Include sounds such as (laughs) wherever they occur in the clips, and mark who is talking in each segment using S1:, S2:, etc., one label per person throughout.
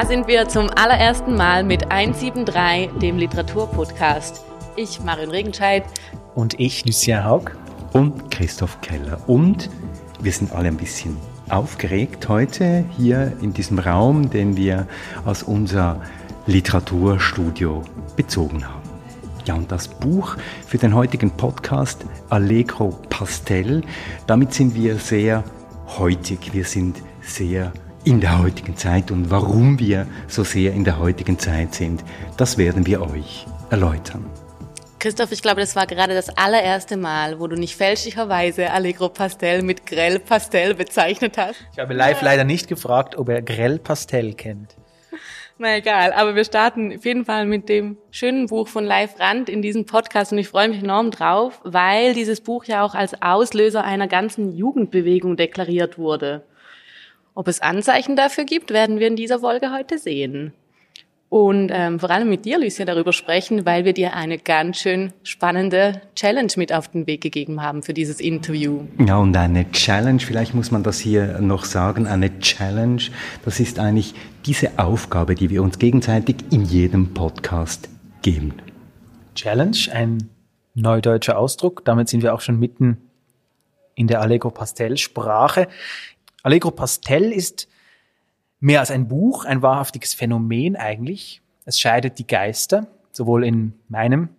S1: Da sind wir zum allerersten Mal mit 173, dem Literaturpodcast. Ich, Marin Regenscheid.
S2: Und ich, Lucien Haug.
S3: Und Christoph Keller. Und wir sind alle ein bisschen aufgeregt heute hier in diesem Raum, den wir aus unser Literaturstudio bezogen haben. Ja, und das Buch für den heutigen Podcast Allegro Pastel, damit sind wir sehr heutig, wir sind sehr in der heutigen Zeit und warum wir so sehr in der heutigen Zeit sind, das werden wir euch erläutern.
S1: Christoph, ich glaube, das war gerade das allererste Mal, wo du nicht fälschlicherweise Allegro Pastel mit Grell Pastel bezeichnet hast.
S2: Ich habe live leider nicht gefragt, ob er Grell Pastel kennt.
S1: Na egal, aber wir starten auf jeden Fall mit dem schönen Buch von Live Rand in diesem Podcast und ich freue mich enorm drauf, weil dieses Buch ja auch als Auslöser einer ganzen Jugendbewegung deklariert wurde. Ob es Anzeichen dafür gibt, werden wir in dieser Folge heute sehen und ähm, vor allem mit dir, Lucia, darüber sprechen, weil wir dir eine ganz schön spannende Challenge mit auf den Weg gegeben haben für dieses Interview.
S3: Ja, und eine Challenge, vielleicht muss man das hier noch sagen, eine Challenge, das ist eigentlich diese Aufgabe, die wir uns gegenseitig in jedem Podcast geben.
S2: Challenge, ein neudeutscher Ausdruck, damit sind wir auch schon mitten in der Allegro Pastel Sprache. Allegro Pastel ist mehr als ein Buch, ein wahrhaftiges Phänomen eigentlich. Es scheidet die Geister, sowohl in meinem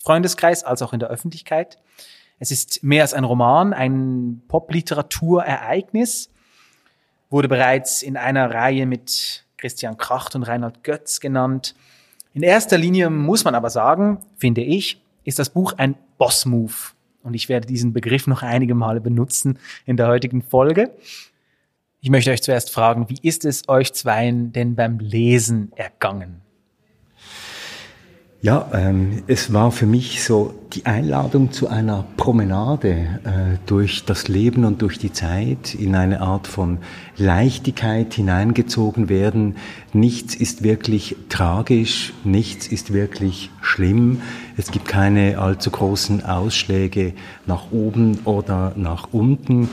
S2: Freundeskreis als auch in der Öffentlichkeit. Es ist mehr als ein Roman, ein Popliteraturereignis, wurde bereits in einer Reihe mit Christian Kracht und Reinhard Götz genannt. In erster Linie muss man aber sagen, finde ich, ist das Buch ein Boss-Move. Und ich werde diesen Begriff noch einige Male benutzen in der heutigen Folge. Ich möchte euch zuerst fragen, wie ist es euch zweien denn beim Lesen ergangen?
S3: Ja, ähm, es war für mich so die Einladung zu einer Promenade äh, durch das Leben und durch die Zeit in eine Art von Leichtigkeit hineingezogen werden. Nichts ist wirklich tragisch, nichts ist wirklich schlimm. Es gibt keine allzu großen Ausschläge nach oben oder nach unten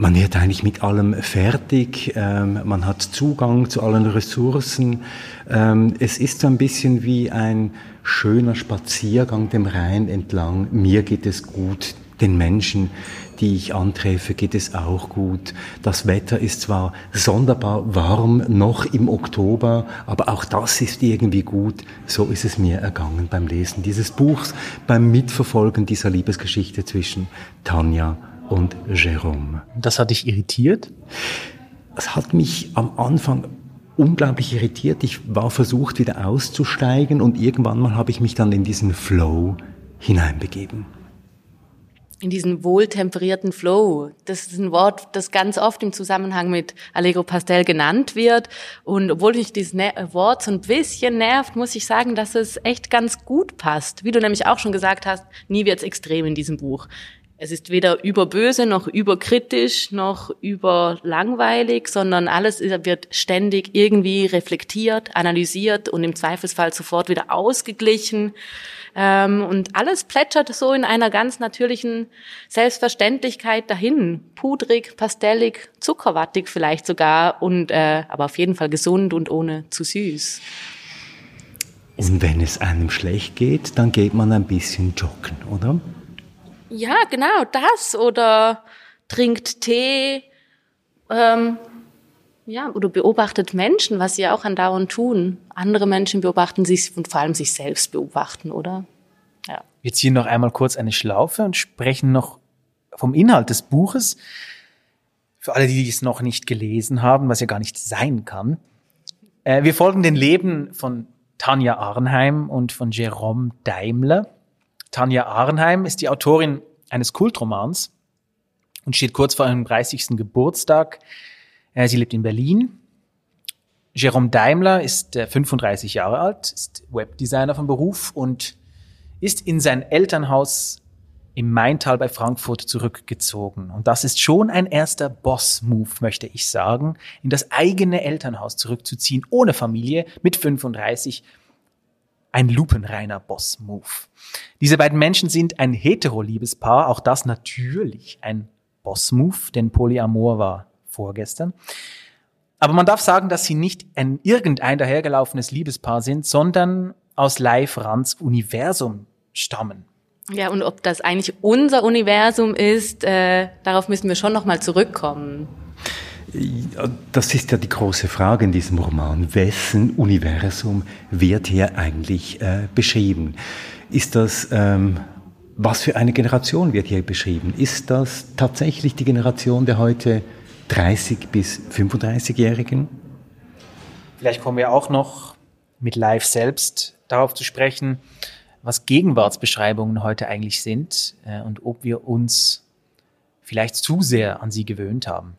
S3: man wird eigentlich mit allem fertig, ähm, man hat Zugang zu allen Ressourcen. Ähm, es ist so ein bisschen wie ein schöner Spaziergang dem Rhein entlang. Mir geht es gut, den Menschen, die ich antreffe, geht es auch gut. Das Wetter ist zwar sonderbar warm, noch im Oktober, aber auch das ist irgendwie gut. So ist es mir ergangen beim Lesen dieses Buchs, beim Mitverfolgen dieser Liebesgeschichte zwischen Tanja und Jérôme.
S2: Das hat dich irritiert?
S3: Es hat mich am Anfang unglaublich irritiert. Ich war versucht, wieder auszusteigen und irgendwann mal habe ich mich dann in diesen Flow hineinbegeben.
S1: In diesen wohltemperierten Flow. Das ist ein Wort, das ganz oft im Zusammenhang mit Allegro Pastel genannt wird. Und obwohl mich dieses Wort so ein bisschen nervt, muss ich sagen, dass es echt ganz gut passt. Wie du nämlich auch schon gesagt hast, nie wird's extrem in diesem Buch. Es ist weder überböse noch überkritisch noch überlangweilig, sondern alles wird ständig irgendwie reflektiert, analysiert und im Zweifelsfall sofort wieder ausgeglichen. Ähm, und alles plätschert so in einer ganz natürlichen Selbstverständlichkeit dahin. Pudrig, pastellig, zuckerwattig vielleicht sogar und äh, aber auf jeden Fall gesund und ohne zu süß.
S3: Und wenn es einem schlecht geht, dann geht man ein bisschen joggen, oder?
S1: Ja, genau, das. Oder trinkt Tee. Ähm, ja, oder beobachtet Menschen, was sie auch andauernd tun. Andere Menschen beobachten sich und vor allem sich selbst beobachten, oder?
S2: Ja. Wir ziehen noch einmal kurz eine Schlaufe und sprechen noch vom Inhalt des Buches. Für alle, die es noch nicht gelesen haben, was ja gar nicht sein kann. Äh, wir folgen den Leben von Tanja Arnheim und von Jerome Daimler. Tanja Arnheim ist die Autorin eines Kultromans und steht kurz vor ihrem 30. Geburtstag. Äh, sie lebt in Berlin. Jerome Daimler ist 35 Jahre alt, ist Webdesigner von Beruf und ist in sein Elternhaus im Maintal bei Frankfurt zurückgezogen. Und das ist schon ein erster Boss-Move, möchte ich sagen, in das eigene Elternhaus zurückzuziehen, ohne Familie, mit 35 ein lupenreiner Boss-Move. Diese beiden Menschen sind ein hetero-Liebespaar, auch das natürlich ein Boss-Move, denn Polyamor war vorgestern. Aber man darf sagen, dass sie nicht ein irgendein dahergelaufenes Liebespaar sind, sondern aus Leif Rands Universum stammen.
S1: Ja, und ob das eigentlich unser Universum ist, äh, darauf müssen wir schon nochmal zurückkommen.
S3: Das ist ja die große Frage in diesem Roman. Wessen Universum wird hier eigentlich äh, beschrieben? Ist das, ähm, was für eine Generation wird hier beschrieben? Ist das tatsächlich die Generation der heute 30 bis 35-Jährigen?
S2: Vielleicht kommen wir auch noch mit Live selbst darauf zu sprechen, was Gegenwartsbeschreibungen heute eigentlich sind äh, und ob wir uns vielleicht zu sehr an sie gewöhnt haben.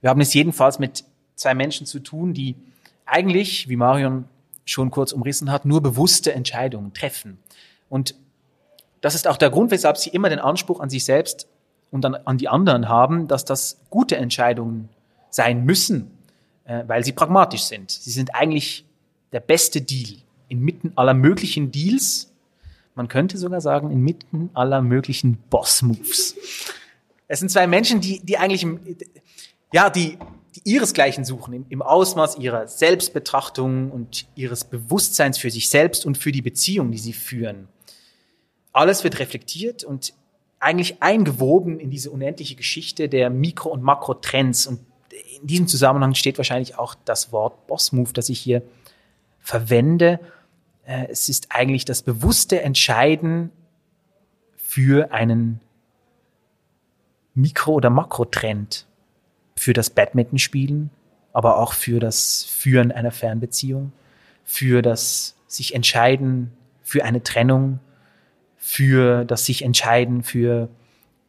S2: Wir haben es jedenfalls mit zwei Menschen zu tun, die eigentlich, wie Marion schon kurz umrissen hat, nur bewusste Entscheidungen treffen. Und das ist auch der Grund, weshalb sie immer den Anspruch an sich selbst und an, an die anderen haben, dass das gute Entscheidungen sein müssen, äh, weil sie pragmatisch sind. Sie sind eigentlich der beste Deal inmitten aller möglichen Deals. Man könnte sogar sagen, inmitten aller möglichen Boss-Moves. Es sind zwei Menschen, die, die eigentlich, ja, die, die ihresgleichen suchen, im, im Ausmaß ihrer Selbstbetrachtung und ihres Bewusstseins für sich selbst und für die Beziehung, die sie führen. Alles wird reflektiert und eigentlich eingewoben in diese unendliche Geschichte der Mikro- und Makrotrends. Und in diesem Zusammenhang steht wahrscheinlich auch das Wort Boss Move, das ich hier verwende. Äh, es ist eigentlich das bewusste Entscheiden für einen Mikro- oder Makrotrend, für das Badmintonspielen, aber auch für das Führen einer Fernbeziehung, für das sich entscheiden für eine Trennung, für das sich entscheiden für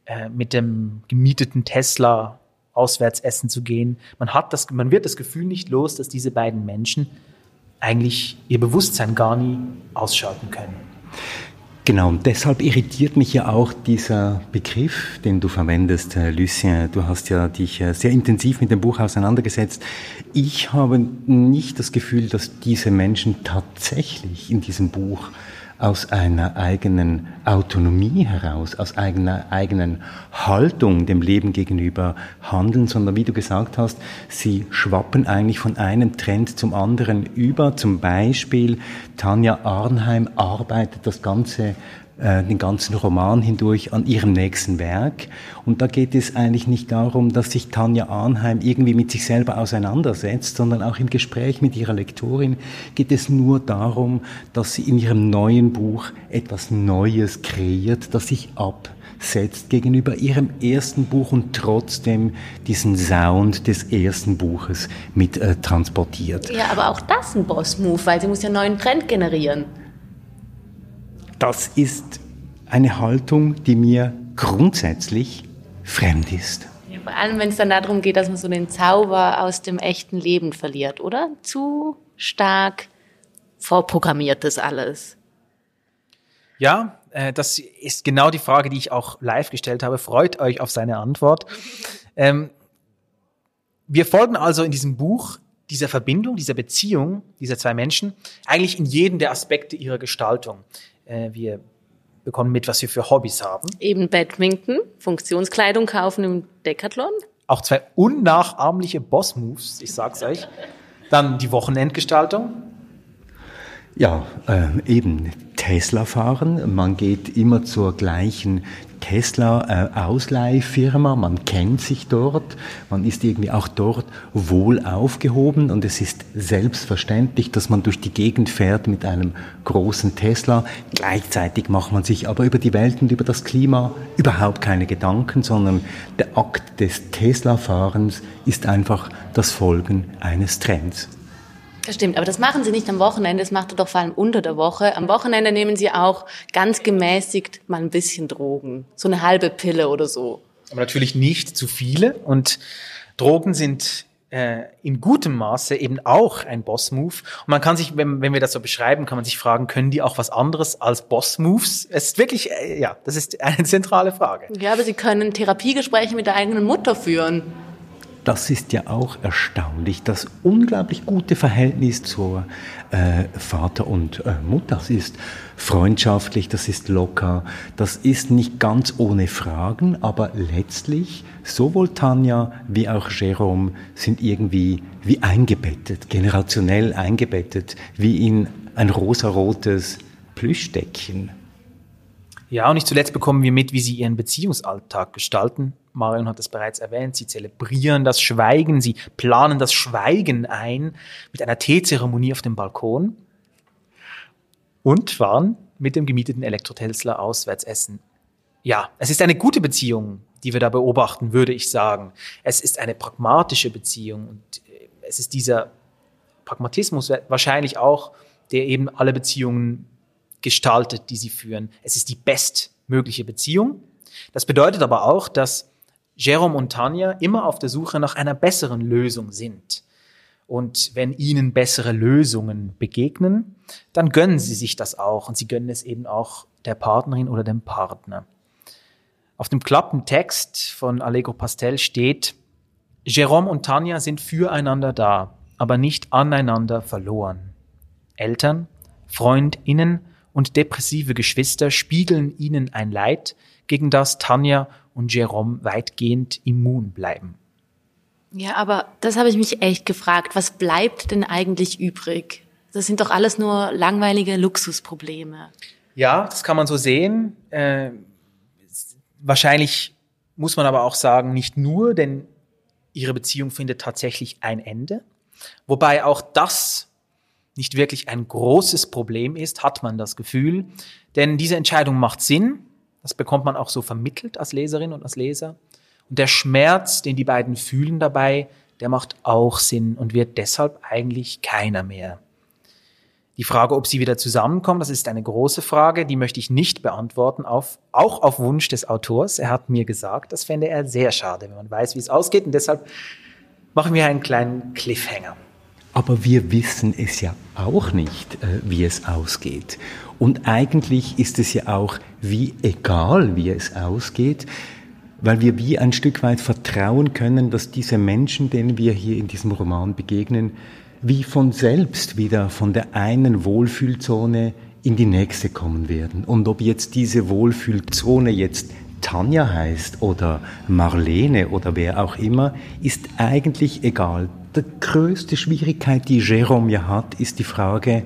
S2: äh, mit dem gemieteten Tesla auswärts essen zu gehen. Man hat das, man wird das Gefühl nicht los, dass diese beiden Menschen eigentlich ihr Bewusstsein gar nie ausschalten können.
S3: Genau, und deshalb irritiert mich ja auch dieser Begriff, den du verwendest, Lucien. Du hast ja dich äh, sehr intensiv mit dem Buch auseinandergesetzt. Ich habe nicht das Gefühl, dass diese Menschen tatsächlich in diesem Buch aus einer eigenen Autonomie heraus, aus einer eigenen Haltung dem Leben gegenüber handeln, sondern wie du gesagt hast, sie schwappen eigentlich von einem Trend zum anderen über. Zum Beispiel Tanja Arnheim arbeitet das Ganze den ganzen Roman hindurch an ihrem nächsten Werk. Und da geht es eigentlich nicht darum, dass sich Tanja Arnheim irgendwie mit sich selber auseinandersetzt, sondern auch im Gespräch mit ihrer Lektorin geht es nur darum, dass sie in ihrem neuen Buch etwas Neues kreiert, das sich absetzt gegenüber ihrem ersten Buch und trotzdem diesen Sound des ersten Buches mit äh, transportiert.
S1: Ja, aber auch das ein Boss-Move, weil sie muss ja einen neuen Trend generieren
S3: das ist eine Haltung, die mir grundsätzlich fremd ist.
S1: Ja, vor allem, wenn es dann darum geht, dass man so den Zauber aus dem echten Leben verliert, oder? Zu stark vorprogrammiert das alles.
S2: Ja, äh, das ist genau die Frage, die ich auch live gestellt habe. Freut euch auf seine Antwort. (laughs) Ähm, wir folgen also in diesem Buch dieser Verbindung, dieser Beziehung dieser zwei Menschen eigentlich in jedem der Aspekte ihrer Gestaltung. Äh, wir bekommen mit, was wir für Hobbys haben.
S1: Eben Badminton, Funktionskleidung kaufen im Decathlon.
S2: Auch zwei unnachahmliche Boss-Moves, ich sag's euch. Dann die Wochenendgestaltung.
S3: Ja, äh, eben Tesla fahren. Man geht immer zur gleichen Tesla-Ausleihfirma, äh, man kennt sich dort, man ist irgendwie auch dort wohl aufgehoben und es ist selbstverständlich, dass man durch die Gegend fährt mit einem großen Tesla. Gleichzeitig macht man sich aber über die Welt und über das Klima überhaupt keine Gedanken, sondern der Akt des Tesla-Fahrens ist einfach das Folgen eines Trends.
S1: Das stimmt, aber das machen Sie nicht am Wochenende, das macht er doch vor allem unter der Woche. Am Wochenende nehmen Sie auch ganz gemäßigt mal ein bisschen Drogen, so eine halbe Pille oder so.
S2: Aber natürlich nicht zu viele und Drogen sind äh, in gutem Maße eben auch ein Boss-Move. Und man kann sich, wenn, wenn wir das so beschreiben, kann man sich fragen, können die auch was anderes als Boss-Moves? Es ist wirklich, äh, ja, das ist eine (laughs) zentrale Frage.
S1: Ja, aber Sie können Therapiegespräche mit der eigenen Mutter führen.
S3: Das ist ja auch erstaunlich, das unglaublich gute Verhältnis zur äh, Vater und äh, Mutter. Das ist freundschaftlich, das ist locker, das ist nicht ganz ohne Fragen, aber letztlich sowohl Tanja wie auch Jerome sind irgendwie wie eingebettet, generationell eingebettet, wie in ein rosarotes Plüschdeckchen.
S2: Ja, und nicht zuletzt bekommen wir mit, wie sie ihren Beziehungsalltag gestalten. Marion hat es bereits erwähnt, sie zelebrieren das Schweigen, sie planen das Schweigen ein mit einer Teezeremonie auf dem Balkon und fahren mit dem gemieteten Elektro-Tesla auswärts essen. Ja, es ist eine gute Beziehung, die wir da beobachten, würde ich sagen. Es ist eine pragmatische Beziehung und äh, es ist dieser Pragmatismus wahrscheinlich auch, der eben alle Beziehungen gestaltet, die sie führen. Es ist die bestmögliche Beziehung. Das bedeutet aber auch, dass Jerome und Tanja immer auf der Suche nach einer besseren Lösung sind. Und wenn ihnen bessere Lösungen begegnen, dann gönnen sie sich das auch und sie gönnen es eben auch der Partnerin oder dem Partner. Auf dem Klappentext von Allegro Pastel steht, Jerome und Tanja sind füreinander da, aber nicht aneinander verloren. Eltern, Freundinnen und depressive Geschwister spiegeln ihnen ein Leid, gegen das Tanja und Jerome weitgehend immun bleiben.
S1: Ja, aber das habe ich mich echt gefragt. Was bleibt denn eigentlich übrig? Das sind doch alles nur langweilige Luxusprobleme.
S2: Ja, das kann man so sehen. Äh, wahrscheinlich muss man aber auch sagen, nicht nur, denn ihre Beziehung findet tatsächlich ein Ende. Wobei auch das nicht wirklich ein großes Problem ist, hat man das Gefühl. Denn diese Entscheidung macht Sinn. Das bekommt man auch so vermittelt als Leserin und als Leser. Und der Schmerz, den die beiden fühlen dabei, der macht auch Sinn und wird deshalb eigentlich keiner mehr. Die Frage, ob sie wieder zusammenkommen, das ist eine große Frage, die möchte ich nicht beantworten, auf, auch auf Wunsch des Autors. Er hat mir gesagt, das fände er sehr schade, wenn man weiß, wie es ausgeht. Und deshalb machen wir einen kleinen Cliffhanger.
S3: Aber wir wissen es ja auch nicht, äh, wie es ausgeht. Und eigentlich ist es ja auch wie egal, wie es ausgeht, weil wir wie ein Stück weit vertrauen können, dass diese Menschen, denen wir hier in diesem Roman begegnen, wie von selbst wieder von der einen Wohlfühlzone in die nächste kommen werden. Und ob jetzt diese Wohlfühlzone jetzt Tanja heißt oder Marlene oder wer auch immer, ist eigentlich egal die größte Schwierigkeit, die Jerome ja hat, ist die Frage,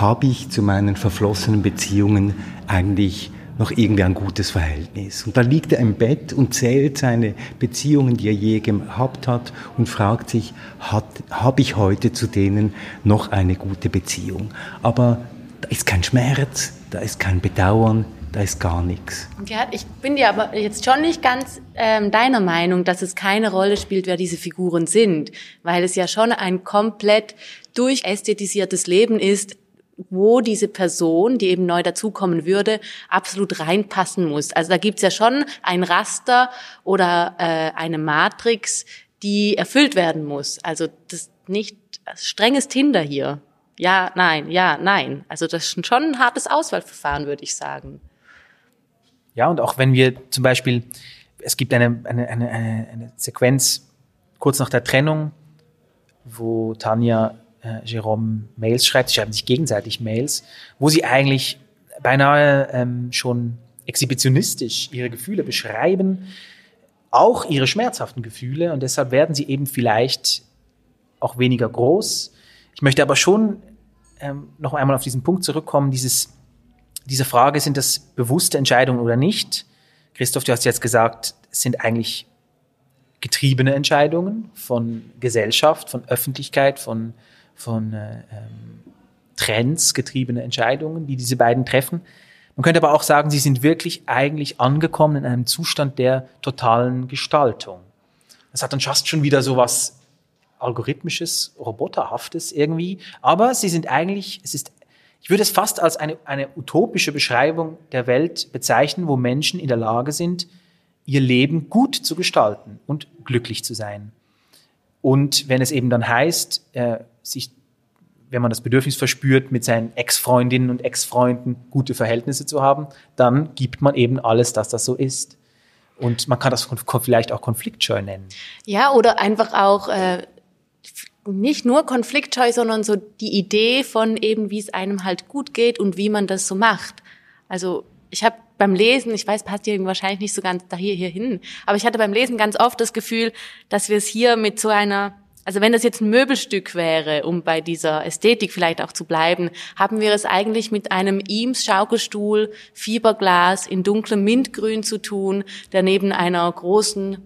S3: habe ich zu meinen verflossenen Beziehungen eigentlich noch irgendwie ein gutes Verhältnis. Und da liegt er im Bett und zählt seine Beziehungen, die er je gehabt hat und fragt sich, habe ich heute zu denen noch eine gute Beziehung? Aber da ist kein Schmerz, da ist kein Bedauern, da ist gar nichts.
S1: Ja, ich bin dir aber jetzt schon nicht ganz ähm, deiner Meinung, dass es keine Rolle spielt, wer diese Figuren sind, weil es ja schon ein komplett durchästhetisiertes Leben ist, wo diese Person, die eben neu dazukommen würde, absolut reinpassen muss. Also da gibt's ja schon ein Raster oder äh, eine Matrix, die erfüllt werden muss. Also das nicht strenges Tinder hier. Ja, nein, ja, nein. Also das ist schon ein hartes Auswahlverfahren, würde ich sagen.
S2: Ja, und auch wenn wir zum Beispiel, es gibt eine, eine, eine, eine Sequenz kurz nach der Trennung, wo Tanja äh, Jerome Mails schreibt, sie schreiben sich gegenseitig Mails, wo sie eigentlich beinahe ähm, schon exhibitionistisch ihre Gefühle beschreiben, auch ihre schmerzhaften Gefühle und deshalb werden sie eben vielleicht auch weniger groß. Ich möchte aber schon ähm, noch einmal auf diesen Punkt zurückkommen, dieses diese Frage, sind das bewusste Entscheidungen oder nicht? Christoph, du hast jetzt gesagt, es sind eigentlich getriebene Entscheidungen von Gesellschaft, von Öffentlichkeit, von, von äh, ähm, Trends getriebene Entscheidungen, die diese beiden treffen. Man könnte aber auch sagen, sie sind wirklich eigentlich angekommen in einem Zustand der totalen Gestaltung. Das hat dann fast schon wieder so was algorithmisches, roboterhaftes irgendwie. Aber sie sind eigentlich, es ist ich würde es fast als eine, eine utopische Beschreibung der Welt bezeichnen, wo Menschen in der Lage sind, ihr Leben gut zu gestalten und glücklich zu sein. Und wenn es eben dann heißt, äh, sich, wenn man das Bedürfnis verspürt, mit seinen Ex-Freundinnen und Ex-Freunden gute Verhältnisse zu haben, dann gibt man eben alles, dass das so ist. Und man kann das vielleicht auch konfliktscheu nennen.
S1: Ja, oder einfach auch äh, nicht nur konfliktscheu, sondern so die Idee von eben, wie es einem halt gut geht und wie man das so macht. Also ich habe beim Lesen, ich weiß, passt hier wahrscheinlich nicht so ganz da hier, hier hin, aber ich hatte beim Lesen ganz oft das Gefühl, dass wir es hier mit so einer also wenn das jetzt ein Möbelstück wäre, um bei dieser Ästhetik vielleicht auch zu bleiben, haben wir es eigentlich mit einem Eames Schaukelstuhl, Fiberglas in dunklem Mintgrün zu tun, der neben einer großen,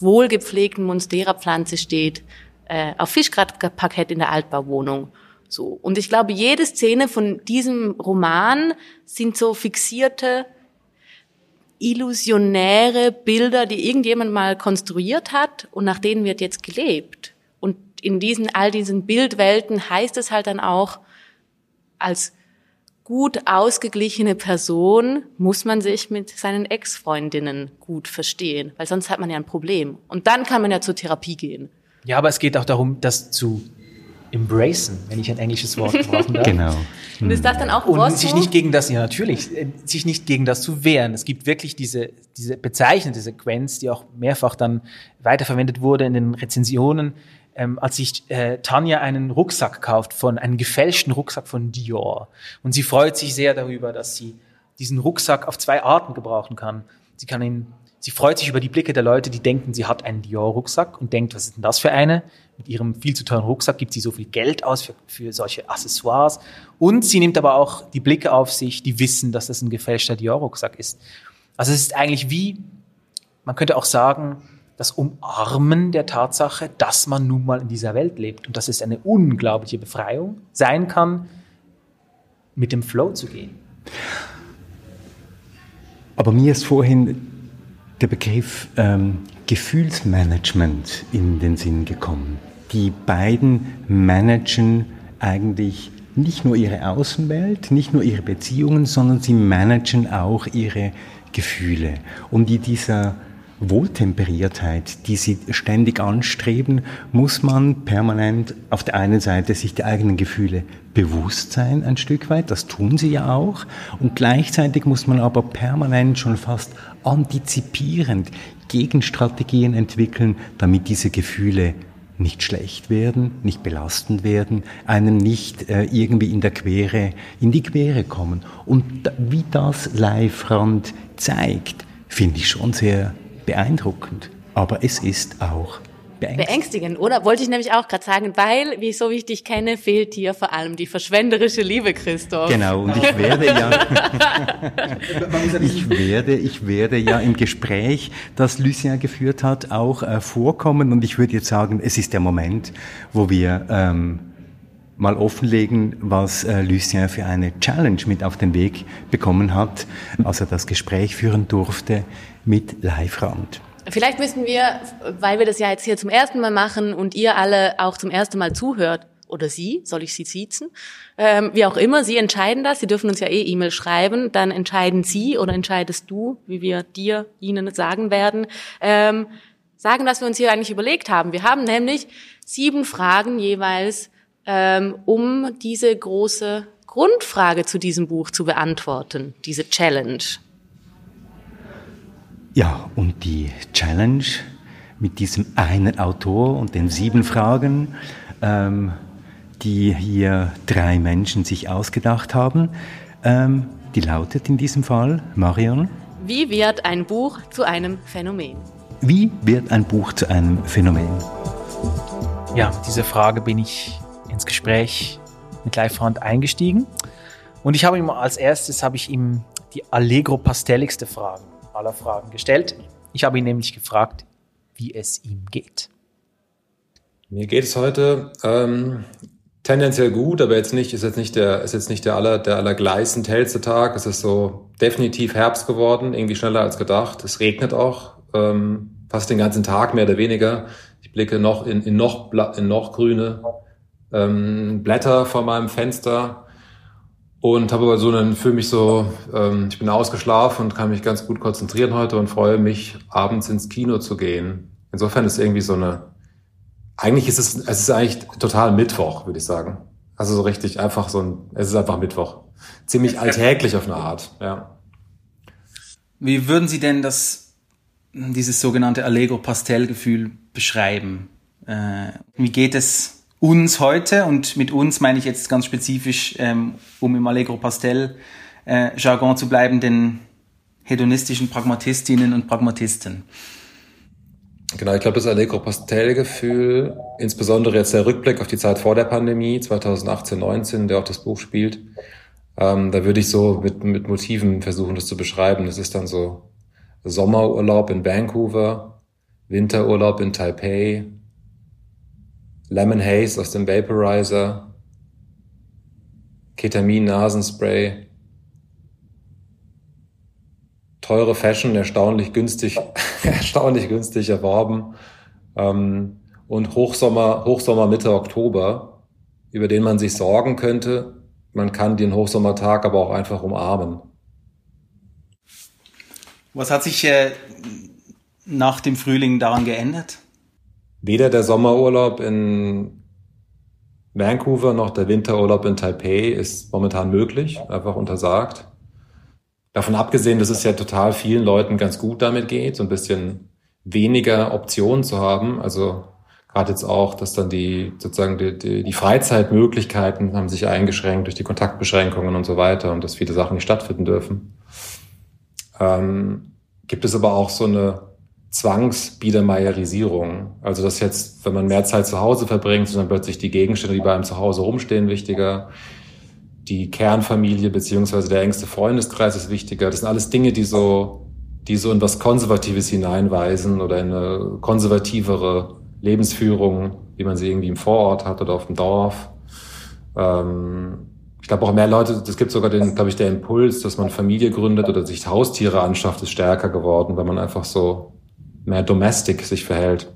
S1: wohlgepflegten Monstera-Pflanze steht, äh, auf Fischgratparkett in der Altbauwohnung. So. Und ich glaube, jede Szene von diesem Roman sind so fixierte, illusionäre Bilder, die irgendjemand mal konstruiert hat und nach denen wird jetzt gelebt in diesen, all diesen Bildwelten heißt es halt dann auch, als gut ausgeglichene Person muss man sich mit seinen Ex-Freundinnen gut verstehen, weil sonst hat man ja ein Problem. Und dann kann man ja zur Therapie gehen.
S2: Ja, aber es geht auch darum, das zu embracen, wenn ich ein englisches Wort (laughs) brauchen darf.
S1: genau. Und ist das dann auch
S2: Und sich nicht gegen das, ja natürlich, (laughs) äh, sich nicht gegen das zu wehren. Es gibt wirklich diese, diese bezeichnete Sequenz, die auch mehrfach dann weiterverwendet wurde in den Rezensionen, ähm, als sich äh, Tanja einen Rucksack kauft von einem gefälschten Rucksack von Dior und sie freut sich sehr darüber, dass sie diesen Rucksack auf zwei Arten gebrauchen kann. Sie kann ihn, sie freut sich über die Blicke der Leute, die denken, sie hat einen Dior-Rucksack und denkt, was ist denn das für eine? Mit ihrem viel zu teuren Rucksack gibt sie so viel Geld aus für, für solche Accessoires. Und sie nimmt aber auch die Blicke auf sich, die wissen, dass das ein gefälschter Dior-Rucksack ist. Also es ist eigentlich wie, man könnte auch sagen, das Umarmen der Tatsache, dass man nun mal in dieser Welt lebt und dass es eine unglaubliche Befreiung sein kann, mit dem Flow zu gehen.
S3: Aber mir ist vorhin der Begriff ähm, Gefühlsmanagement in den Sinn gekommen. Die beiden managen eigentlich nicht nur ihre Außenwelt, nicht nur ihre Beziehungen, sondern sie managen auch ihre Gefühle. Und in dieser Wohltemperiertheit, die sie ständig anstreben, muss man permanent auf der einen Seite sich der eigenen Gefühle bewusst sein, ein Stück weit, das tun sie ja auch, und gleichzeitig muss man aber permanent schon fast antizipierend Gegenstrategien entwickeln, damit diese Gefühle nicht schlecht werden, nicht belastend werden, einem nicht äh, irgendwie in der Quere, in die Quere kommen. Und wie das Live-Rand zeigt, finde ich schon sehr beeindruckend, aber es ist auch beängstigend.
S1: Beängstigend, oder? Wollte ich nämlich auch gerade sagen, weil, wie so wie ich dich kenne, fehlt dir vor allem die verschwenderische Liebe, Christoph.
S3: Genau, und ich werde ja, (laughs) ich werde, ich werde ja im Gespräch, das Lucien geführt hat, auch äh, vorkommen und ich würde jetzt sagen, es ist der Moment, wo wir ähm, mal offenlegen, was äh, Lucien für eine Challenge mit auf den Weg bekommen hat, als er das Gespräch führen durfte mit Live-Rand.
S1: Vielleicht müssen wir, weil wir das ja jetzt hier zum ersten Mal machen und ihr alle auch zum ersten Mal zuhört, oder Sie, soll ich Sie siezen? Ähm, wie auch immer, Sie entscheiden das. Sie dürfen uns ja eh E-Mail schreiben. Dann entscheiden Sie oder entscheidest du, wie wir dir, Ihnen sagen werden, ähm, sagen, was wir uns hier eigentlich überlegt haben. Wir haben nämlich sieben Fragen jeweils, ähm, um diese große Grundfrage zu diesem Buch zu beantworten, diese Challenge.
S3: Ja, und die Challenge mit diesem einen Autor und den sieben Fragen, ähm, die hier drei Menschen sich ausgedacht haben, ähm, die lautet in diesem Fall, Marion.
S1: Wie wird ein Buch zu einem Phänomen?
S3: Wie wird ein Buch zu einem Phänomen?
S2: Ja, mit dieser Frage bin ich ins Gespräch mit Leifrand eingestiegen. Und ich habe ihm als erstes habe ich ihm die Allegro pastelligste Frage aller Fragen gestellt. Ich habe ihn nämlich gefragt, wie es ihm geht.
S4: Mir geht es heute ähm, tendenziell gut, aber jetzt nicht, ist jetzt nicht der, ist jetzt nicht der aller, der allergleißend hellste Tag. Es ist so definitiv Herbst geworden, irgendwie schneller als gedacht. Es regnet auch, ähm, fast den ganzen Tag mehr oder weniger. Ich blicke noch in, in noch, in noch grüne ähm, Blätter vor meinem Fenster und habe aber so einen, für mich so, ähm, ich bin ausgeschlafen und kann mich ganz gut konzentrieren heute und freue mich, abends ins Kino zu gehen. Insofern ist irgendwie so eine, eigentlich ist es, es ist eigentlich total Mittwoch, würde ich sagen. Also so richtig einfach so ein, es ist einfach Mittwoch. Ziemlich (laughs) alltäglich auf eine Art, ja.
S2: Wie würden Sie denn das dieses sogenannte Allegro-Pastel-Gefühl beschreiben. Äh, wie geht es uns heute? Und mit uns meine ich jetzt ganz spezifisch, ähm, um im Allegro-Pastel-Jargon äh, zu bleiben, den hedonistischen Pragmatistinnen und Pragmatisten.
S4: Genau, ich glaube, das Allegro-Pastel-Gefühl, insbesondere jetzt der Rückblick auf die Zeit vor der Pandemie, 2018, 19, der auch das Buch spielt, ähm, da würde ich so mit, mit Motiven versuchen, das zu beschreiben. Das ist dann so Sommerurlaub in Vancouver, Winterurlaub in Taipei, Lemon Haze aus dem Vaporizer, Ketamin Nasenspray, teure Fashion, erstaunlich günstig, (laughs) erstaunlich günstig erworben ähm, und Hochsommer, Hochsommer Mitte Oktober, über den man sich sorgen könnte. Man kann den Hochsommertag aber auch einfach umarmen.
S2: Was hat sich äh, nach dem Frühling daran geändert?
S4: Weder der Sommerurlaub in Vancouver noch der Winterurlaub in Taipei ist momentan möglich, einfach untersagt. Davon abgesehen, dass es ja total vielen Leuten ganz gut damit geht, so ein bisschen weniger Optionen zu haben. Also gerade jetzt auch, dass dann die sozusagen die, die, die Freizeitmöglichkeiten haben sich eingeschränkt durch die Kontaktbeschränkungen und so weiter und dass viele Sachen nicht stattfinden dürfen. Ähm, gibt es aber auch so eine Zwangsbiedermeierisierung. Also dass jetzt, wenn man mehr Zeit zu Hause verbringt, sind dann plötzlich die Gegenstände, die bei einem zu Hause rumstehen, wichtiger die Kernfamilie beziehungsweise der engste Freundeskreis ist wichtiger. Das sind alles Dinge, die so, die so in was Konservatives hineinweisen oder in eine konservativere Lebensführung, wie man sie irgendwie im Vorort hat oder auf dem Dorf. Ähm, ich glaube auch mehr Leute, es gibt sogar den, glaube ich, der Impuls, dass man Familie gründet oder sich Haustiere anschafft, ist stärker geworden, weil man einfach so mehr domestic sich verhält.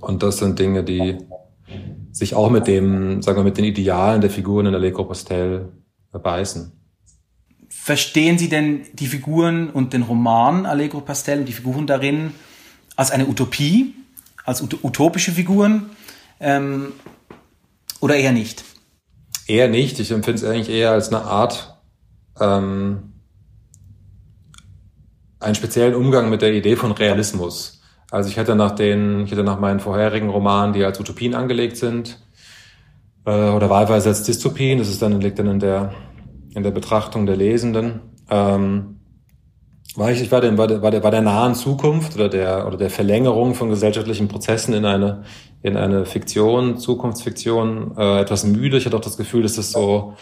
S4: Und das sind Dinge, die sich auch mit dem, sagen wir, mit den Idealen der Figuren in der Allegro Pastel beißen.
S2: Verstehen Sie denn die Figuren und den Roman Allegro Pastel und die Figuren darin als eine Utopie, als utopische Figuren ähm, oder eher nicht?
S4: Eher nicht. Ich empfinde es eigentlich eher als eine Art, ähm, einen speziellen Umgang mit der Idee von Realismus. Also ich hätte nach den, ich hätte nach meinen vorherigen Romanen, die als Utopien angelegt sind, äh, oder wahlweise als Dystopien, das ist dann, liegt dann in der, in der Betrachtung der Lesenden, ähm, war ich, ich war, der, war, der, war, der, war der nahen Zukunft oder der, oder der Verlängerung von gesellschaftlichen Prozessen in eine, in eine Fiktion, Zukunftsfiktion, äh, etwas müde. Ich hatte auch das Gefühl, dass es so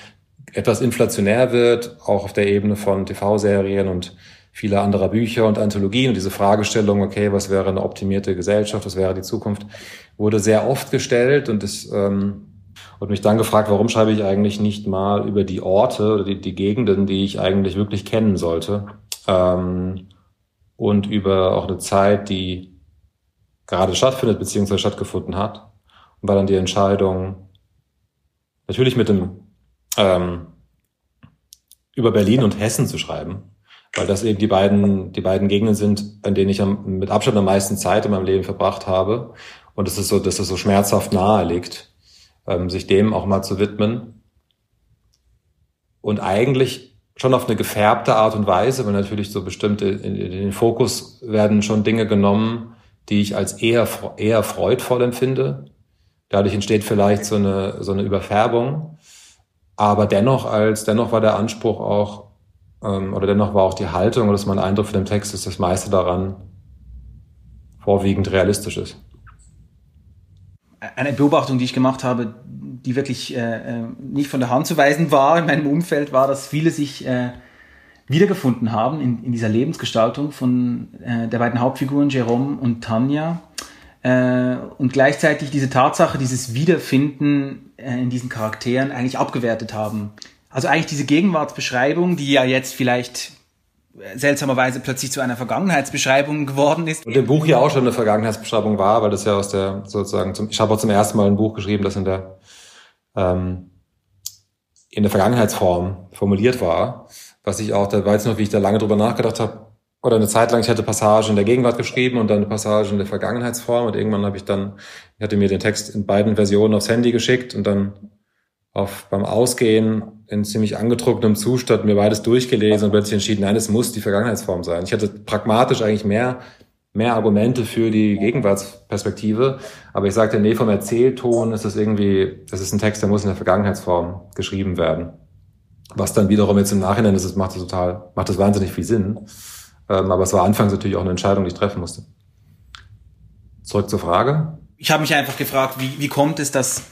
S4: etwas inflationär wird, auch auf der Ebene von TV-Serien und vieler anderer Bücher und Anthologien und diese Fragestellung, okay, was wäre eine optimierte Gesellschaft, was wäre die Zukunft, wurde sehr oft gestellt und es ähm, und mich dann gefragt, warum schreibe ich eigentlich nicht mal über die Orte oder die, die Gegenden, die ich eigentlich wirklich kennen sollte ähm, und über auch eine Zeit, die gerade stattfindet beziehungsweise stattgefunden hat und war dann die Entscheidung natürlich mit dem ähm, über Berlin und Hessen zu schreiben, weil das eben die beiden, die beiden Gegenden sind, an denen ich am, mit Abstand am meisten Zeit in meinem Leben verbracht habe. Und es ist so, dass es so schmerzhaft nahe liegt, ähm, sich dem auch mal zu widmen. Und eigentlich schon auf eine gefärbte Art und Weise, weil natürlich so bestimmte, in, in den Fokus werden schon Dinge genommen, die ich als eher, eher freudvoll empfinde. Dadurch entsteht vielleicht so eine, so eine Überfärbung. Aber dennoch als, dennoch war der Anspruch auch, oder dennoch war auch die Haltung oder das mein Eindruck für den Text, dass das meiste daran vorwiegend realistisch ist.
S2: Eine Beobachtung, die ich gemacht habe, die wirklich äh, äh, nicht von der Hand zu weisen war in meinem Umfeld, war, dass viele sich äh, wiedergefunden haben in, in dieser Lebensgestaltung von äh, der beiden Hauptfiguren Jerome und Tanja äh, und gleichzeitig diese Tatsache, dieses Wiederfinden äh, in diesen Charakteren eigentlich abgewertet haben. Also eigentlich diese Gegenwartsbeschreibung, die ja jetzt vielleicht seltsamerweise plötzlich zu einer Vergangenheitsbeschreibung geworden ist.
S4: Und im Buch ja auch schon eine Vergangenheitsbeschreibung war, weil das ja aus der sozusagen zum, ich habe auch zum ersten Mal ein Buch geschrieben, das in der ähm, in der Vergangenheitsform formuliert war, was ich auch, da weiß ich noch, wie ich da lange drüber nachgedacht habe, oder eine Zeit lang, ich hatte Passagen in der Gegenwart geschrieben und dann eine Passage in der Vergangenheitsform und irgendwann habe ich dann, ich hatte mir den Text in beiden Versionen aufs Handy geschickt und dann auf, beim Ausgehen in ziemlich angetrunkenem Zustand mir beides durchgelesen und plötzlich entschieden, nein, es muss die Vergangenheitsform sein. Ich hatte pragmatisch eigentlich mehr mehr Argumente für die Gegenwartsperspektive. Aber ich sagte, nee, vom Erzählton ist das irgendwie, das ist ein Text, der muss in der Vergangenheitsform geschrieben werden. Was dann wiederum jetzt im Nachhinein ist, macht das total, macht das wahnsinnig viel Sinn. Ähm, aber es war anfangs natürlich auch eine Entscheidung, die ich treffen musste. Zurück zur Frage.
S2: Ich habe mich einfach gefragt, wie, wie kommt es, dass,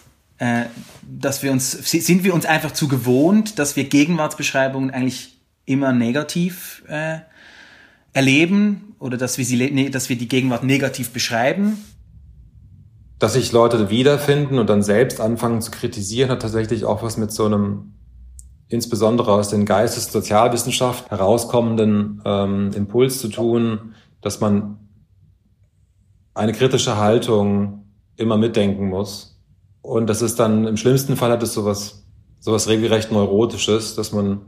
S2: äh, dass wir uns, sind wir uns einfach zu gewohnt, dass wir Gegenwartsbeschreibungen eigentlich immer negativ äh, erleben oder dass wir, sie, ne, dass wir die Gegenwart negativ beschreiben?
S4: Dass sich Leute wiederfinden und dann selbst anfangen zu kritisieren, hat tatsächlich auch was mit so einem insbesondere aus den Geistes- Sozialwissenschaft herauskommenden ähm, Impuls zu tun, dass man eine kritische Haltung immer mitdenken muss. Und das ist dann, im schlimmsten Fall hat es sowas, sowas regelrecht Neurotisches, dass man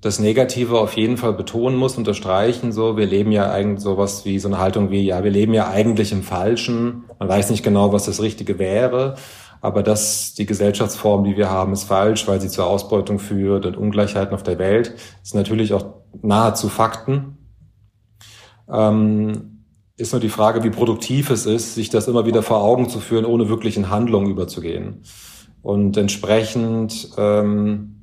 S4: das Negative auf jeden Fall betonen muss, unterstreichen, so, wir leben ja eigentlich sowas wie so eine Haltung wie, ja, wir leben ja eigentlich im Falschen. Man weiß nicht genau, was das Richtige wäre. Aber dass die Gesellschaftsform, die wir haben, ist falsch, weil sie zur Ausbeutung führt und Ungleichheiten auf der Welt, ist natürlich auch nahezu Fakten. Ähm, ist nur die Frage, wie produktiv es ist, sich das immer wieder vor Augen zu führen, ohne wirklich in Handlung überzugehen. Und entsprechend, ähm,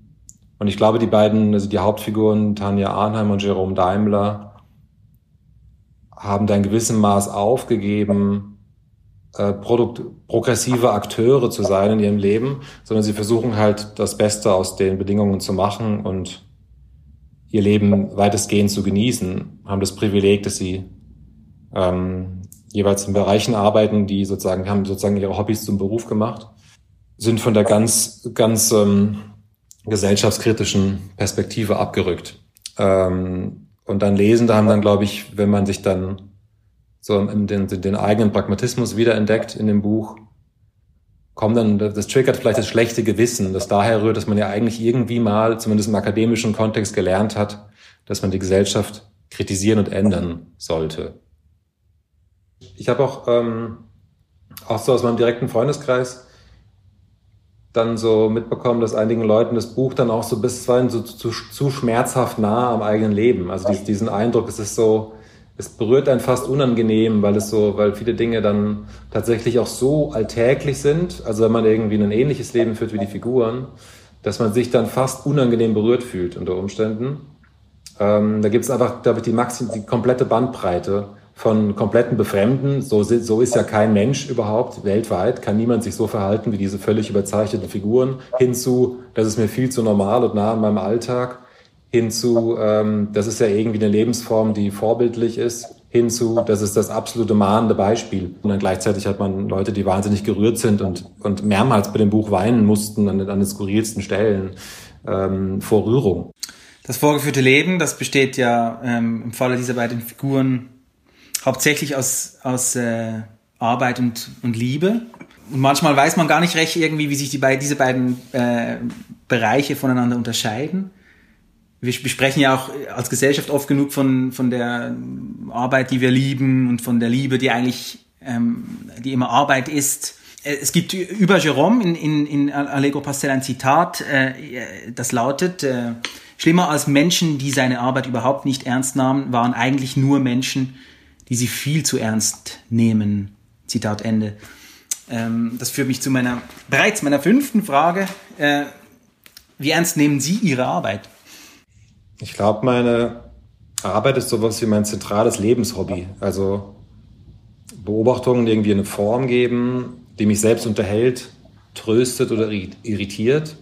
S4: und ich glaube, die beiden, also die Hauptfiguren, Tanja Arnheim und Jerome Daimler, haben da in gewissem Maß aufgegeben, äh, produkt progressive Akteure zu sein in ihrem Leben, sondern sie versuchen halt das Beste aus den Bedingungen zu machen und ihr Leben weitestgehend zu genießen, haben das Privileg, dass sie ähm, jeweils in Bereichen arbeiten, die sozusagen haben sozusagen ihre Hobbys zum Beruf gemacht, sind von der ganz ganz ähm, gesellschaftskritischen Perspektive abgerückt. Ähm, und dann lesen, da haben dann, glaube ich, wenn man sich dann so in den, den eigenen Pragmatismus wiederentdeckt in dem Buch, kommt dann, das triggert vielleicht das schlechte Gewissen, das daher rührt, dass man ja eigentlich irgendwie mal, zumindest im akademischen Kontext, gelernt hat, dass man die Gesellschaft kritisieren und ändern sollte. Ich habe auch, ähm, auch so aus meinem direkten Freundeskreis dann so mitbekommen, dass einigen Leuten das Buch dann auch so bisweilen so zu, zu schmerzhaft nah am eigenen Leben. Also diesen, diesen Eindruck, es ist so, es berührt einen fast unangenehm, weil es so, weil viele Dinge dann tatsächlich auch so alltäglich sind. Also wenn man irgendwie ein ähnliches Leben führt wie die Figuren, dass man sich dann fast unangenehm berührt fühlt unter Umständen. Ähm, da gibt es einfach, glaube ich, die Maxim, die komplette Bandbreite von kompletten Befremden. So, so ist ja kein Mensch überhaupt weltweit, kann niemand sich so verhalten wie diese völlig überzeichneten Figuren. Hinzu, das ist mir viel zu normal und nah an meinem Alltag. Hinzu, ähm, das ist ja irgendwie eine Lebensform, die vorbildlich ist. Hinzu, das ist das absolute mahnende Beispiel. Und dann gleichzeitig hat man Leute, die wahnsinnig gerührt sind und, und mehrmals bei dem Buch weinen mussten an, an den skurrilsten Stellen ähm, vor Rührung.
S2: Das vorgeführte Leben, das besteht ja ähm, im Falle dieser beiden Figuren hauptsächlich aus, aus äh, Arbeit und, und Liebe. Und manchmal weiß man gar nicht recht irgendwie, wie sich die beid, diese beiden äh, Bereiche voneinander unterscheiden. Wir besprechen ja auch als Gesellschaft oft genug von, von der Arbeit, die wir lieben und von der Liebe, die eigentlich, ähm, die immer Arbeit ist. Äh, es gibt über Jerome in, in, in Allegro Pastel ein Zitat, äh, das lautet, äh, schlimmer als Menschen, die seine Arbeit überhaupt nicht ernst nahmen, waren eigentlich nur Menschen, die sie viel zu ernst nehmen. Zitat Ende. Ähm, das führt mich zu meiner, bereits meiner fünften Frage. Äh, wie ernst nehmen Sie Ihre Arbeit?
S4: Ich glaube, meine Arbeit ist sowas wie mein zentrales Lebenshobby. Also Beobachtungen, die irgendwie eine Form geben, die mich selbst unterhält, tröstet oder irritiert.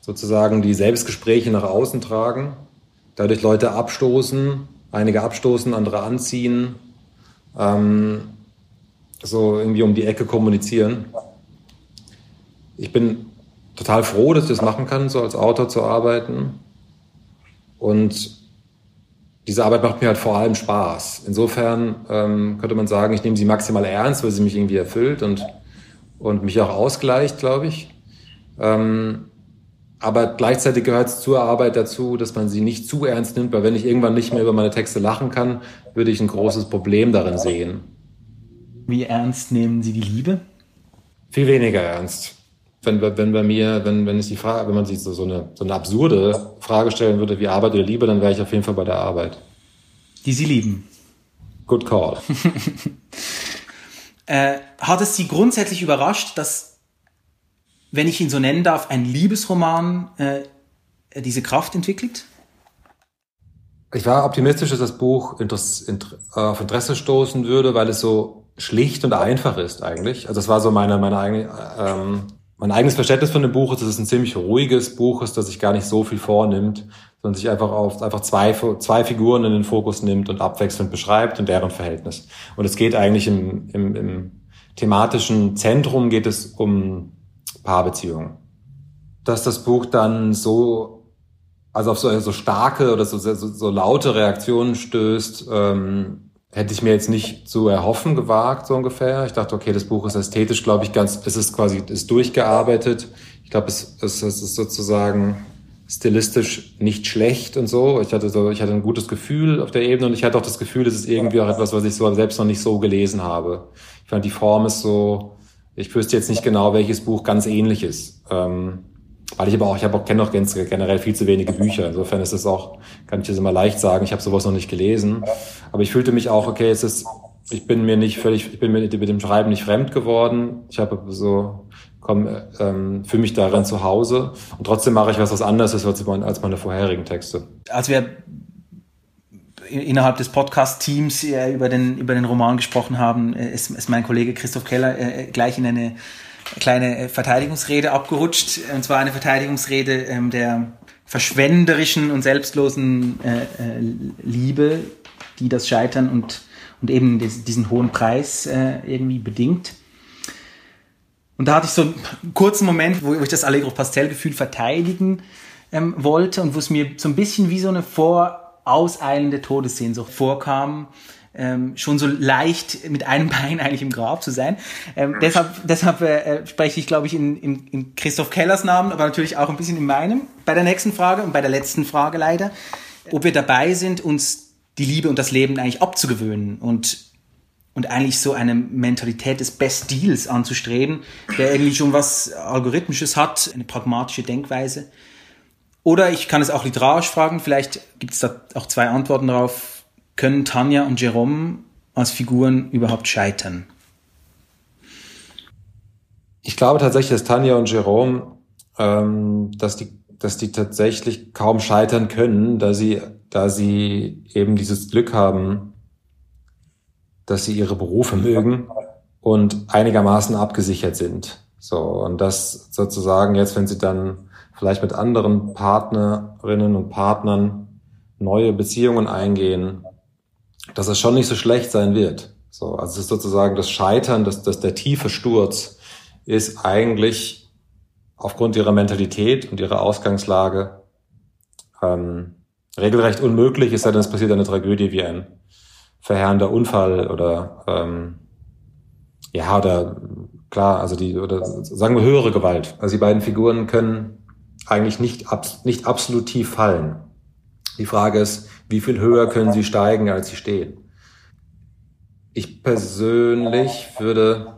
S4: Sozusagen die Selbstgespräche nach außen tragen, dadurch Leute abstoßen, einige abstoßen, andere anziehen, ähm, so irgendwie um die Ecke kommunizieren. Ich bin total froh, dass ich das machen kann, so als Autor zu arbeiten. Und diese Arbeit macht mir halt vor allem Spaß. Insofern ähm, könnte man sagen, ich nehme sie maximal ernst, weil sie mich irgendwie erfüllt und, und mich auch ausgleicht, glaube ich. Ähm, aber gleichzeitig gehört es zur Arbeit dazu, dass man sie nicht zu ernst nimmt, weil wenn ich irgendwann nicht mehr über meine Texte lachen kann, würde ich ein großes Problem darin sehen.
S2: Wie ernst nehmen Sie die Liebe?
S4: Viel weniger ernst. Wenn, wenn bei mir, wenn, wenn es die Frage, wenn man sich so, so, eine, so eine absurde Frage stellen würde, wie Arbeit oder Liebe, dann wäre ich auf jeden Fall bei der Arbeit.
S2: Die Sie lieben?
S4: good call. (laughs)
S2: äh, hat es Sie grundsätzlich überrascht, dass, wenn ich ihn so nennen darf, ein Liebesroman äh, diese Kraft entwickelt?
S4: Ich war optimistisch, dass das Buch auf Interesse stoßen würde, weil es so schlicht und einfach ist eigentlich. Also das war so meine, meine eigene, ähm, mein eigenes Verständnis von dem Buch ist, dass es ein ziemlich ruhiges Buch ist, das sich gar nicht so viel vornimmt, sondern sich einfach auf einfach zwei, zwei Figuren in den Fokus nimmt und abwechselnd beschreibt und deren Verhältnis. Und es geht eigentlich im, im, im thematischen Zentrum geht es um Paarbeziehungen. Dass das Buch dann so also auf so, so starke oder so, so, so laute Reaktionen stößt, ähm, hätte ich mir jetzt nicht zu erhoffen gewagt, so ungefähr. Ich dachte, okay, das Buch ist ästhetisch, glaube ich, ganz, es ist quasi, ist durchgearbeitet. Ich glaube, es, es, es ist sozusagen stilistisch nicht schlecht und so. Ich hatte so, ich hatte ein gutes Gefühl auf der Ebene und ich hatte auch das Gefühl, es ist irgendwie auch etwas, was ich so selbst noch nicht so gelesen habe. Ich fand, die Form ist so, ich wüsste jetzt nicht genau, welches Buch ganz ähnlich ist. Ähm, weil ich aber auch, ich habe auch kenne auch generell viel zu wenige Bücher. Insofern ist es auch, kann ich das immer leicht sagen, ich habe sowas noch nicht gelesen. Aber ich fühlte mich auch, okay, es ist, ich bin mir nicht völlig, ich bin mir mit dem Schreiben nicht fremd geworden. Ich habe so, komm, ähm, fühle mich darin zu Hause. Und trotzdem mache ich was, was anderes ist als meine vorherigen Texte.
S2: Als wir innerhalb des Podcast-Teams äh, über den, über den Roman gesprochen haben, äh, ist, ist mein Kollege Christoph Keller äh, gleich in eine kleine äh, Verteidigungsrede abgerutscht. Und zwar eine Verteidigungsrede ähm, der verschwenderischen und selbstlosen äh, äh, Liebe, die das Scheitern und, und eben des, diesen hohen Preis äh, irgendwie bedingt. Und da hatte ich so einen kurzen Moment, wo, ich das Allegro Pastel-Gefühl verteidigen ähm, wollte und wo es mir so ein bisschen wie so eine vorauseilende Todessehnsucht vorkam ähm, schon so leicht mit einem (laughs) Bein eigentlich im Grab zu sein. Ähm, deshalb deshalb äh, spreche ich, glaube ich, in, in, in Christoph Kellers Namen, aber natürlich auch ein bisschen in meinem bei der nächsten Frage und bei der letzten Frage leider, ob wir dabei sind, uns die Liebe und das Leben eigentlich abzugewöhnen und und eigentlich so eine Mentalität des Best Deals anzustreben, der irgendwie schon was Algorithmisches hat, eine pragmatische Denkweise. Oder ich kann es auch literarisch fragen, vielleicht gibt es da auch zwei Antworten darauf können Tanja und Jerome als Figuren überhaupt scheitern?
S4: Ich glaube tatsächlich, dass Tanja und Jerome, ähm, dass die, dass die tatsächlich kaum scheitern können, da sie, da sie eben dieses Glück haben, dass sie ihre Berufe mögen und einigermaßen abgesichert sind. So und das sozusagen jetzt, wenn sie dann vielleicht mit anderen Partnerinnen und Partnern neue Beziehungen eingehen, dass es schon nicht so schlecht sein wird. So, also es ist sozusagen das Scheitern, dass, dass der tiefe Sturz ist eigentlich aufgrund ihrer Mentalität und ihrer Ausgangslage ähm, regelrecht unmöglich, es sei denn, es passiert eine Tragödie wie ein verheerender Unfall oder ähm, ja, oder klar, also die, oder sagen wir höhere Gewalt. Also die beiden Figuren können eigentlich nicht, ab, nicht absolut tief fallen. Die Frage ist, wie viel höher können sie steigen, als sie stehen? Ich persönlich würde,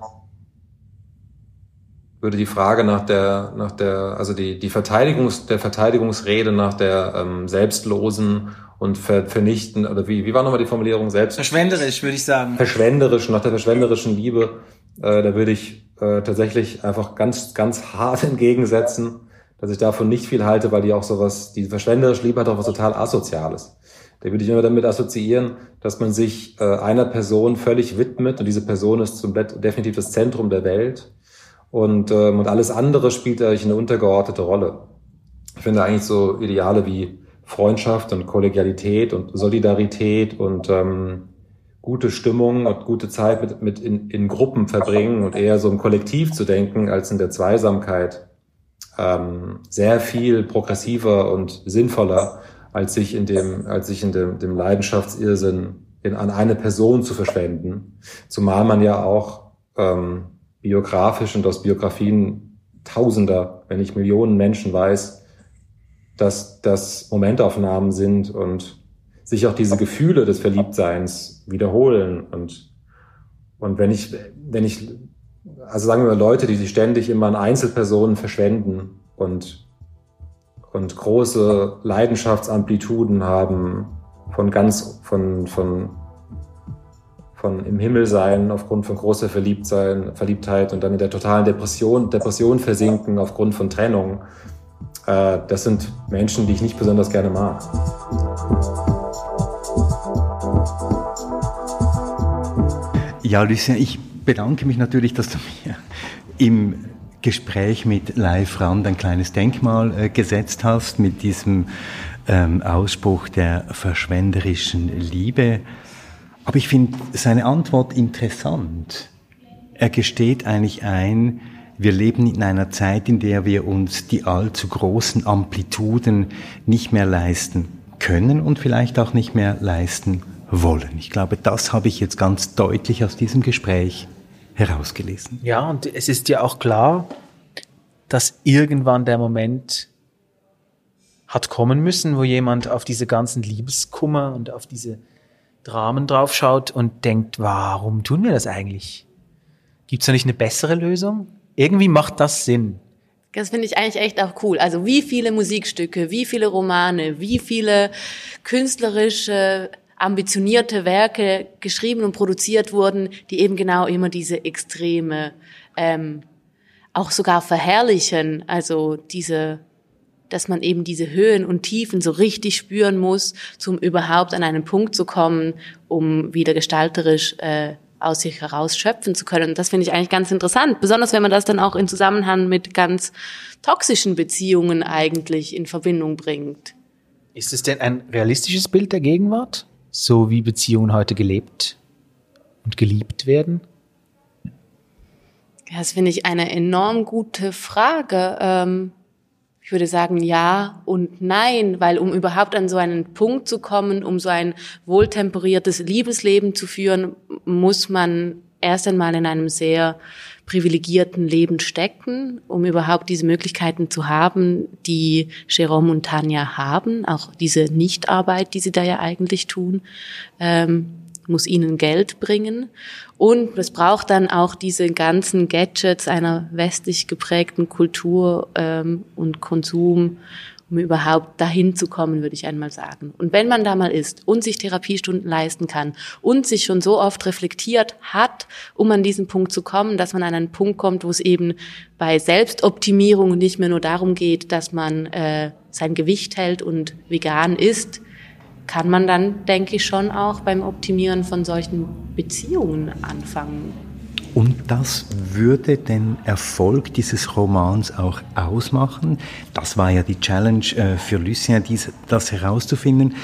S4: würde die Frage nach der, nach der, also die, die Verteidigungs, der Verteidigungsrede nach der ähm, selbstlosen und ver, vernichten, oder wie, wie war nochmal die Formulierung selbst?
S2: Verschwenderisch, würde ich sagen.
S4: Verschwenderisch, nach der verschwenderischen Liebe, äh, da würde ich äh, tatsächlich einfach ganz, ganz hart (laughs) entgegensetzen, dass ich davon nicht viel halte, weil die auch sowas, die verschwenderische Liebe hat auch was total Asoziales. Da würde ich immer damit assoziieren, dass man sich äh, einer Person völlig widmet und diese Person ist zum definitiv das Zentrum der Welt und, ähm, und alles andere spielt eigentlich eine untergeordnete Rolle. Ich finde eigentlich so Ideale wie Freundschaft und Kollegialität und Solidarität und ähm, gute Stimmung und gute Zeit mit, mit in, in Gruppen verbringen und eher so im Kollektiv zu denken als in der Zweisamkeit ähm, sehr viel progressiver und sinnvoller als sich in dem, als sich in dem, dem Leidenschaftsirrsinn in, an eine Person zu verschwenden. Zumal man ja auch ähm, biografisch und aus Biografien Tausender, wenn nicht Millionen Menschen weiß, dass das Momentaufnahmen sind und sich auch diese Gefühle des Verliebtseins wiederholen und und wenn ich wenn ich also sagen wir Leute, die sich ständig immer an Einzelpersonen verschwenden und und große Leidenschaftsamplituden haben von ganz, von, von von im Himmel sein aufgrund von großer Verliebtsein, Verliebtheit und dann in der totalen Depression, Depression versinken aufgrund von Trennung. Äh, das sind Menschen, die ich nicht besonders gerne mag.
S3: Ja, Lucien, ich bedanke mich natürlich, dass du mir im Gespräch mit Leif Rand ein kleines Denkmal äh, gesetzt hast mit diesem ähm, Ausspruch der verschwenderischen Liebe. Aber ich finde seine Antwort interessant. Er gesteht eigentlich ein, wir leben in einer Zeit, in der wir uns die allzu großen Amplituden nicht mehr leisten können und vielleicht auch nicht mehr leisten wollen. Ich glaube, das habe ich jetzt ganz deutlich aus diesem Gespräch herausgelesen.
S2: Ja, und es ist ja auch klar, dass irgendwann der Moment hat kommen müssen, wo jemand auf diese ganzen Liebeskummer und auf diese Dramen draufschaut und denkt, warum tun wir das eigentlich? Gibt es da nicht eine bessere Lösung? Irgendwie macht das Sinn.
S1: Das finde ich eigentlich echt auch cool. Also wie viele Musikstücke, wie viele Romane, wie viele künstlerische, ambitionierte Werke geschrieben und produziert wurden, die eben genau immer diese Extreme ähm, auch sogar verherrlichen. Also diese dass man eben diese Höhen und Tiefen so richtig spüren muss, um überhaupt an einen Punkt zu kommen, um wieder gestalterisch äh, aus sich heraus schöpfen zu können. Und das finde ich eigentlich ganz interessant, besonders wenn man das dann auch in Zusammenhang mit ganz toxischen Beziehungen eigentlich in Verbindung bringt.
S2: Ist es denn ein realistisches Bild der Gegenwart, so wie Beziehungen heute gelebt und geliebt werden?
S1: Das finde ich eine enorm gute Frage. Ähm ich würde sagen ja und nein, weil um überhaupt an so einen Punkt zu kommen, um so ein wohltemperiertes Liebesleben zu führen, muss man erst einmal in einem sehr privilegierten Leben stecken, um überhaupt diese Möglichkeiten zu haben, die Jerome und Tanja haben, auch diese Nichtarbeit, die sie da ja eigentlich tun. Ähm, muss ihnen Geld bringen. Und es braucht dann auch diese ganzen Gadgets einer westlich geprägten Kultur ähm, und Konsum, um überhaupt dahin zu kommen, würde ich einmal sagen. Und wenn man da mal ist und sich Therapiestunden leisten kann und sich schon so oft reflektiert hat, um an diesen Punkt zu kommen, dass man an einen Punkt kommt, wo es eben bei Selbstoptimierung nicht mehr nur darum geht, dass man äh, sein Gewicht hält und vegan ist, kann man dann, denke ich, schon auch beim Optimieren von solchen Beziehungen anfangen.
S3: Und das würde den Erfolg dieses Romans auch ausmachen. Das war ja die Challenge äh, für Lucien, das herauszufinden.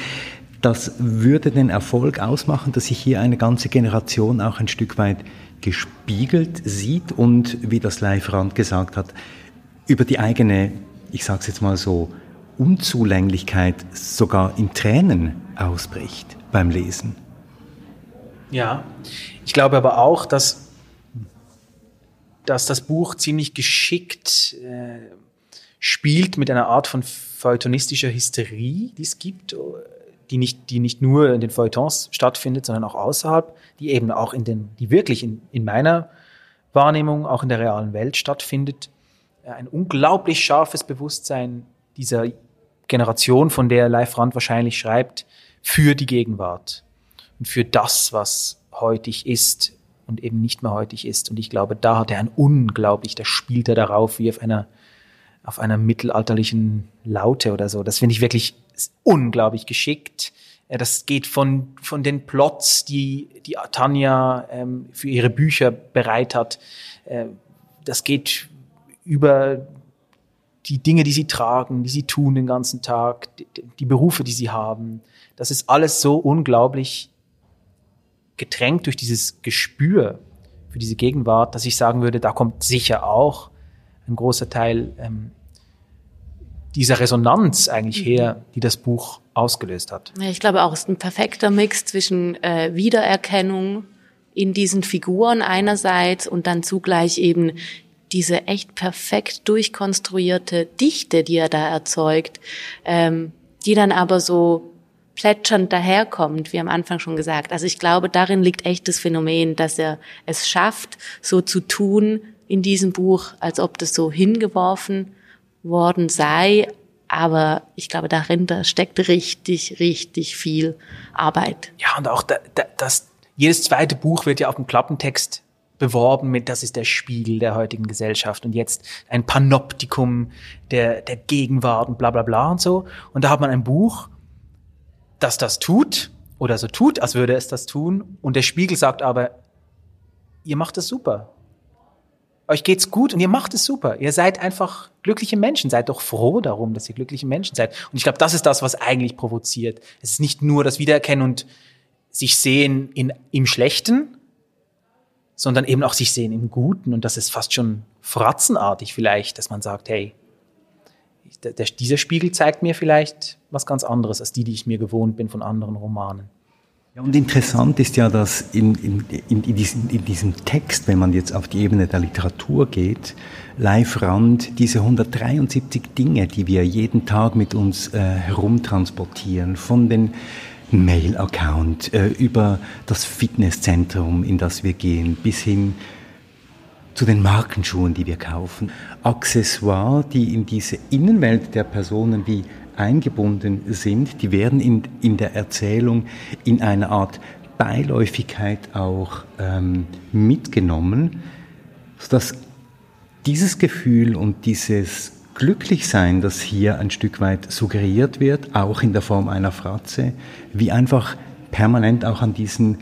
S3: Das würde den Erfolg ausmachen, dass sich hier eine ganze Generation auch ein Stück weit gespiegelt sieht und, wie das Live Rand gesagt hat, über die eigene, ich sage es jetzt mal so, Unzulänglichkeit sogar in Tränen ausbricht beim Lesen.
S2: Ja, ich glaube aber auch, dass, dass das Buch ziemlich geschickt äh, spielt mit einer Art von feuilletonistischer Hysterie, die es gibt, die nicht, die nicht nur in den Feuilletons stattfindet, sondern auch außerhalb, die eben auch in den, die wirklich in, in meiner Wahrnehmung auch in der realen Welt stattfindet. Ein unglaublich scharfes Bewusstsein dieser Generation, von der Leif Rand wahrscheinlich schreibt, für die Gegenwart und für das, was heutig ist und eben nicht mehr heutig ist. Und ich glaube, da hat er ein unglaublich, da spielt er darauf wie auf einer, auf einer mittelalterlichen Laute oder so. Das finde ich wirklich unglaublich geschickt. Das geht von, von den Plots, die, die Tanja ähm, für ihre Bücher bereit hat. Äh, das geht über die Dinge, die sie tragen, die sie tun den ganzen Tag, die, die Berufe, die sie haben. Das ist alles so unglaublich getränkt durch dieses Gespür für diese Gegenwart, dass ich sagen würde, da kommt sicher auch ein großer Teil ähm, dieser Resonanz eigentlich her, die das Buch ausgelöst hat.
S1: Ich glaube auch, es ist ein perfekter Mix zwischen äh, Wiedererkennung in diesen Figuren einerseits und dann zugleich eben diese echt perfekt durchkonstruierte Dichte, die er da erzeugt, ähm, die dann aber so plätschernd daherkommt, wie am Anfang schon gesagt. Also ich glaube, darin liegt echt das Phänomen, dass er es schafft, so zu tun in diesem Buch, als ob das so hingeworfen worden sei. Aber ich glaube, darin da steckt richtig, richtig viel Arbeit.
S2: Ja, und auch da, da, das jedes zweite Buch wird ja auf dem Klappentext beworben mit, das ist der Spiegel der heutigen Gesellschaft und jetzt ein Panoptikum der, der Gegenwart und bla bla bla und so. Und da hat man ein Buch, das das tut oder so tut, als würde es das tun. Und der Spiegel sagt aber, ihr macht es super. Euch geht's gut und ihr macht es super. Ihr seid einfach glückliche Menschen. Seid doch froh darum, dass ihr glückliche Menschen seid. Und ich glaube, das ist das, was eigentlich provoziert. Es ist nicht nur das Wiedererkennen und sich sehen in, im Schlechten, sondern eben auch sich sehen im Guten. Und das ist fast schon fratzenartig vielleicht, dass man sagt, hey, der, dieser Spiegel zeigt mir vielleicht was ganz anderes als die, die ich mir gewohnt bin von anderen Romanen.
S3: Ja, und interessant ist ja, dass in, in, in, in, diesem, in diesem Text, wenn man jetzt auf die Ebene der Literatur geht, Live Rand diese 173 Dinge, die wir jeden Tag mit uns äh, herumtransportieren, von den Mail-Account, äh, über das Fitnesszentrum, in das wir gehen, bis hin zu den Markenschuhen, die wir kaufen. Accessoires, die in diese Innenwelt der Personen wie eingebunden sind, die werden in, in der Erzählung in einer Art Beiläufigkeit auch ähm, mitgenommen, sodass dieses Gefühl und dieses glücklich sein, das hier ein Stück weit suggeriert wird, auch in der Form einer Fratze, wie einfach permanent auch an diesen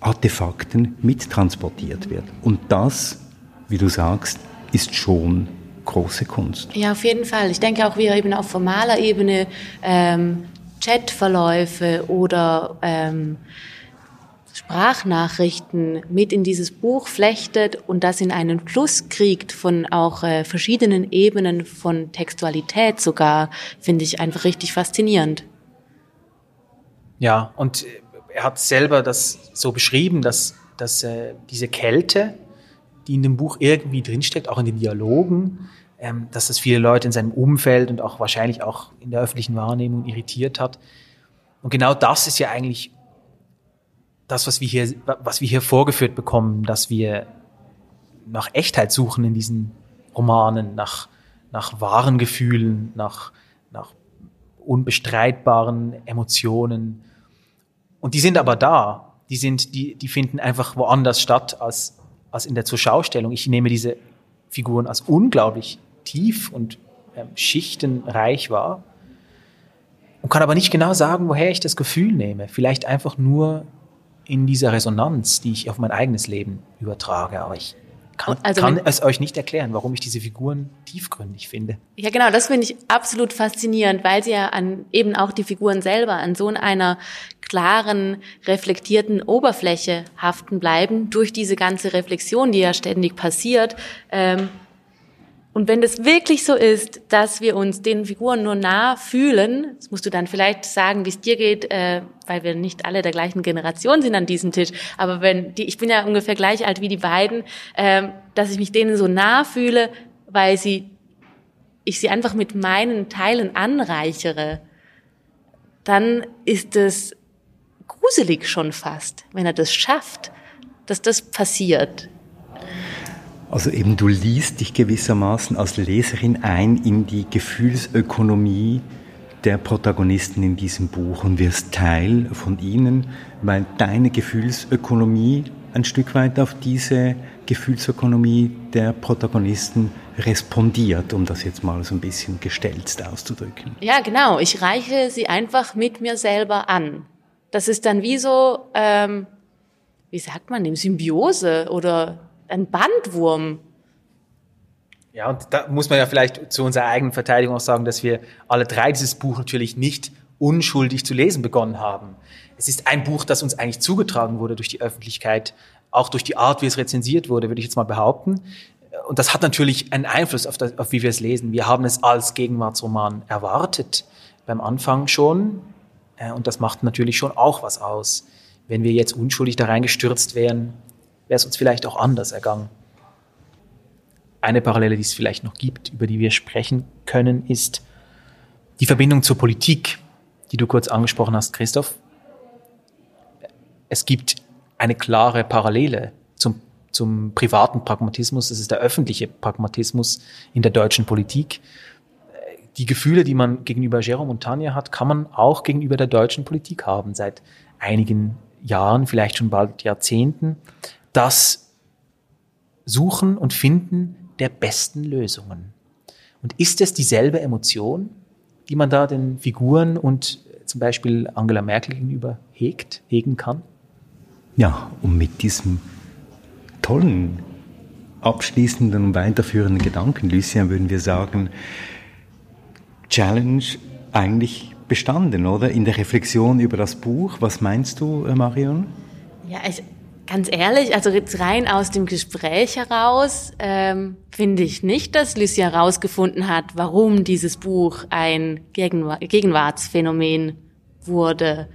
S3: Artefakten mittransportiert wird. Und das, wie du sagst, ist schon große Kunst.
S1: Ja, auf jeden Fall. Ich denke auch, wie er eben auf formaler Ebene ähm, Chatverläufe oder ähm, Sprachnachrichten mit in dieses Buch flechtet und das in einen Fluss kriegt von auch äh, verschiedenen Ebenen von Textualität sogar, finde ich einfach richtig faszinierend.
S2: Ja, und er hat selber das so beschrieben, dass, dass äh, diese Kälte, die in dem Buch irgendwie drinsteckt, auch in den Dialogen, ähm, dass das viele Leute in seinem Umfeld und auch wahrscheinlich auch in der öffentlichen Wahrnehmung irritiert hat. Und genau das ist ja eigentlich das, was wir hier, was wir hier vorgeführt bekommen, dass wir nach Echtheit suchen in diesen Romanen, nach, nach wahren Gefühlen, nach, nach unbestreitbaren Emotionen. Und die sind aber da. Die sind, die, die finden einfach woanders statt als, als in der Zuschaustellung. Ich nehme diese Figuren als unglaublich tief und ähm, schichtenreich wahr und kann aber nicht genau sagen, woher ich das Gefühl nehme. Vielleicht einfach nur in dieser Resonanz, die ich auf mein eigenes Leben übertrage. Aber ich kann, also kann es euch nicht erklären, warum ich diese Figuren tiefgründig finde.
S1: Ja, genau, das finde ich absolut faszinierend, weil sie ja an eben auch die Figuren selber an so einer klaren, reflektierten Oberfläche haften bleiben durch diese ganze Reflexion, die ja ständig passiert. Ähm, und wenn das wirklich so ist, dass wir uns den Figuren nur nah fühlen, das musst du dann vielleicht sagen, wie es dir geht, äh, weil wir nicht alle der gleichen Generation sind an diesem Tisch, aber wenn die, ich bin ja ungefähr gleich alt wie die beiden, äh, dass ich mich denen so nah fühle, weil sie, ich sie einfach mit meinen Teilen anreichere, dann ist es gruselig schon fast, wenn er das schafft, dass das passiert.
S3: Also eben du liest dich gewissermaßen als Leserin ein in die Gefühlsökonomie der Protagonisten in diesem Buch und wirst Teil von ihnen, weil deine Gefühlsökonomie ein Stück weit auf diese Gefühlsökonomie der Protagonisten respondiert, um das jetzt mal so ein bisschen gestelzt auszudrücken.
S1: Ja, genau. Ich reiche sie einfach mit mir selber an. Das ist dann wie so, ähm, wie sagt man dem, Symbiose oder ein Bandwurm.
S2: Ja, und da muss man ja vielleicht zu unserer eigenen Verteidigung auch sagen, dass wir alle drei dieses Buch natürlich nicht unschuldig zu lesen begonnen haben. Es ist ein Buch, das uns eigentlich zugetragen wurde durch die Öffentlichkeit, auch durch die Art, wie es rezensiert wurde, würde ich jetzt mal behaupten. Und das hat natürlich einen Einfluss auf, das, auf wie wir es lesen. Wir haben es als Gegenwartsroman erwartet, beim Anfang schon. Äh, und das macht natürlich schon auch was aus. Wenn wir jetzt unschuldig da reingestürzt wären, wäre es uns vielleicht auch anders ergangen. Eine Parallele, die es vielleicht noch gibt, über die wir sprechen können, ist die Verbindung zur Politik, die du kurz angesprochen hast, Christoph. Es gibt eine klare Parallele zum, zum privaten Pragmatismus, das ist der öffentliche Pragmatismus in der deutschen Politik. Die Gefühle, die man gegenüber Jérôme Montagne hat, kann man auch gegenüber der deutschen Politik haben seit einigen Jahren, vielleicht schon bald Jahrzehnten, das Suchen und Finden der besten Lösungen. Und ist es dieselbe Emotion, die man da den Figuren und zum Beispiel Angela Merkel gegenüber hegt, hegen kann?
S3: Ja, und mit diesem tollen, abschließenden und weiterführenden Gedanken, Lucien, würden wir sagen, Challenge eigentlich bestanden, oder? In der Reflexion über das Buch. Was meinst du, äh, Marion?
S1: Ja, ich, ganz ehrlich, also jetzt rein aus dem Gespräch heraus ähm, finde ich nicht, dass Lucia herausgefunden hat, warum dieses Buch ein Gegenwartsphänomen wurde.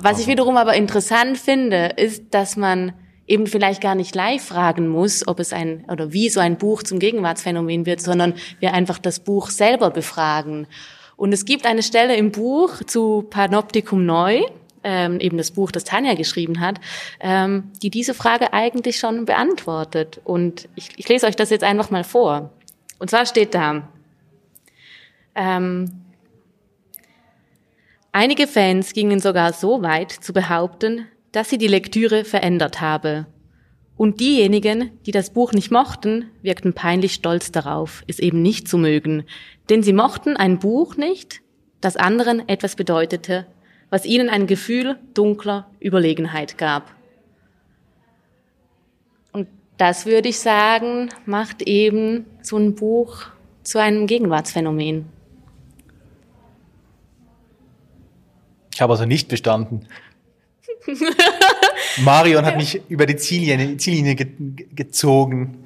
S1: Was ich wiederum aber interessant finde, ist, dass man eben vielleicht gar nicht live fragen muss, ob es ein oder wie so ein Buch zum Gegenwartsphänomen wird, sondern wir einfach das Buch selber befragen. Und es gibt eine Stelle im Buch zu Panoptikum Neu, ähm, eben das Buch, das Tanja geschrieben hat, ähm, die diese Frage eigentlich schon beantwortet. Und ich, ich lese euch das jetzt einfach mal vor. Und zwar steht da, ähm, einige Fans gingen sogar so weit zu behaupten, dass sie die Lektüre verändert habe. Und diejenigen, die das Buch nicht mochten, wirkten peinlich stolz darauf, es eben nicht zu mögen, denn sie mochten ein Buch nicht, das anderen etwas bedeutete, was ihnen ein Gefühl dunkler Überlegenheit gab. Und das würde ich sagen, macht eben so ein Buch zu einem Gegenwartsphänomen.
S2: Ich habe also nicht bestanden. Marion hat (laughs) mich über die Ziellinie, Ziellinie ge gezogen.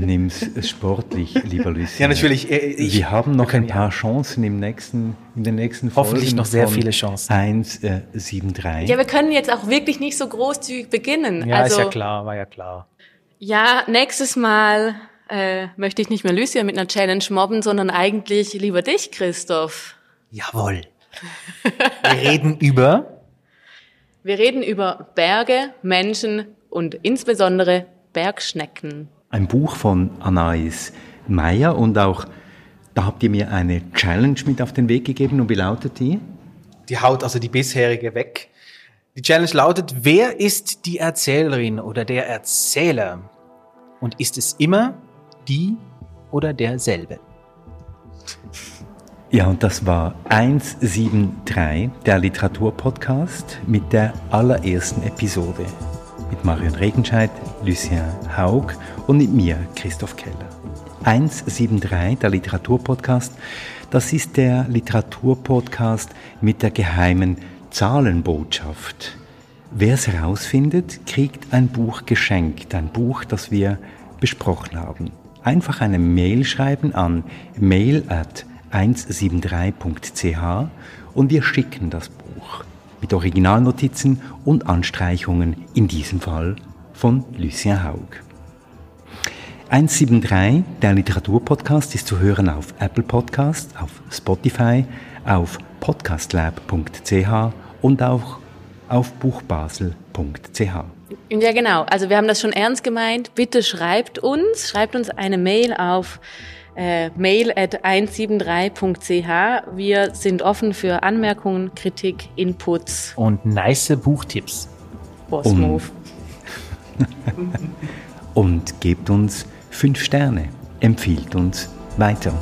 S3: Nimm's sportlich, lieber (laughs) Lucien.
S2: Ja, natürlich. Äh,
S3: ich, Wir haben noch ein paar Chancen im nächsten, in den nächsten
S2: Folgen. Hoffentlich noch sehr viele Chancen.
S3: 1, äh, 7, 3.
S1: Ja, wir können jetzt auch wirklich nicht so großzügig beginnen.
S2: Ja, also, ist ja klar, war ja klar.
S1: Ja, nächstes Mal äh, möchte ich nicht mehr Lucien mit einer Challenge mobben, sondern eigentlich lieber dich, Christoph.
S2: Jawohl. Wir reden über
S1: wir reden über Berge, Menschen und insbesondere Bergschnecken.
S3: Ein Buch von Anais Meyer und auch da habt ihr mir eine Challenge mit auf den Weg gegeben und wie lautet die?
S2: Die haut also die bisherige weg. Die Challenge lautet, wer ist die Erzählerin oder der Erzähler? Und ist es immer die oder derselbe?
S3: Ja, und das war 173, der Literaturpodcast mit der allerersten Episode. Mit Marion Regenscheid, Lucien Haug und mit mir, Christoph Keller. 173, der Literaturpodcast, das ist der Literaturpodcast mit der geheimen Zahlenbotschaft. Wer es herausfindet, kriegt ein Buch geschenkt, ein Buch, das wir besprochen haben. Einfach eine Mail schreiben an mail at 173.ch und wir schicken das Buch mit Originalnotizen und Anstreichungen, in diesem Fall von Lucien Haug. 173, der Literaturpodcast, ist zu hören auf Apple Podcast, auf Spotify, auf podcastlab.ch und auch auf buchbasel.ch.
S1: Ja, genau. Also wir haben das schon ernst gemeint. Bitte schreibt uns, schreibt uns eine Mail auf äh, mail at 173.ch. Wir sind offen für Anmerkungen, Kritik, Inputs.
S2: Und nice Buchtipps.
S1: Boss Move. (laughs)
S3: Und gebt uns fünf Sterne. Empfiehlt uns weiter.